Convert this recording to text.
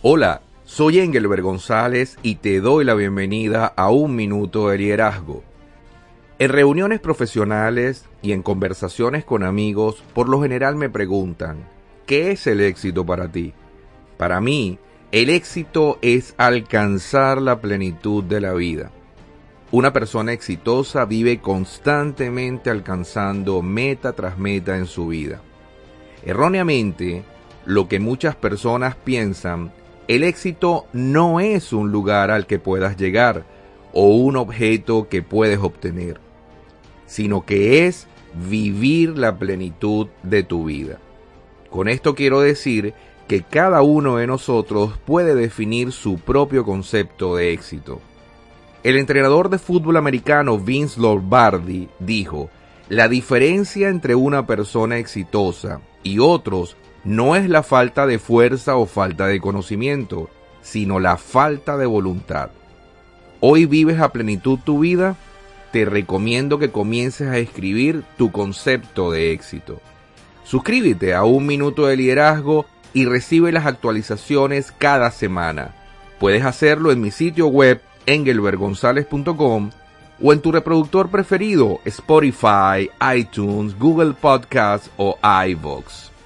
Hola, soy Engelbert González y te doy la bienvenida a Un Minuto de Liderazgo. En reuniones profesionales y en conversaciones con amigos, por lo general me preguntan, ¿qué es el éxito para ti? Para mí, el éxito es alcanzar la plenitud de la vida. Una persona exitosa vive constantemente alcanzando meta tras meta en su vida. Erróneamente, lo que muchas personas piensan el éxito no es un lugar al que puedas llegar o un objeto que puedes obtener, sino que es vivir la plenitud de tu vida. Con esto quiero decir que cada uno de nosotros puede definir su propio concepto de éxito. El entrenador de fútbol americano Vince Lombardi dijo, la diferencia entre una persona exitosa y otros no es la falta de fuerza o falta de conocimiento, sino la falta de voluntad. Hoy vives a plenitud tu vida, te recomiendo que comiences a escribir tu concepto de éxito. Suscríbete a Un Minuto de Liderazgo y recibe las actualizaciones cada semana. Puedes hacerlo en mi sitio web engelbergonzalez.com o en tu reproductor preferido Spotify, iTunes, Google Podcasts o iVoox.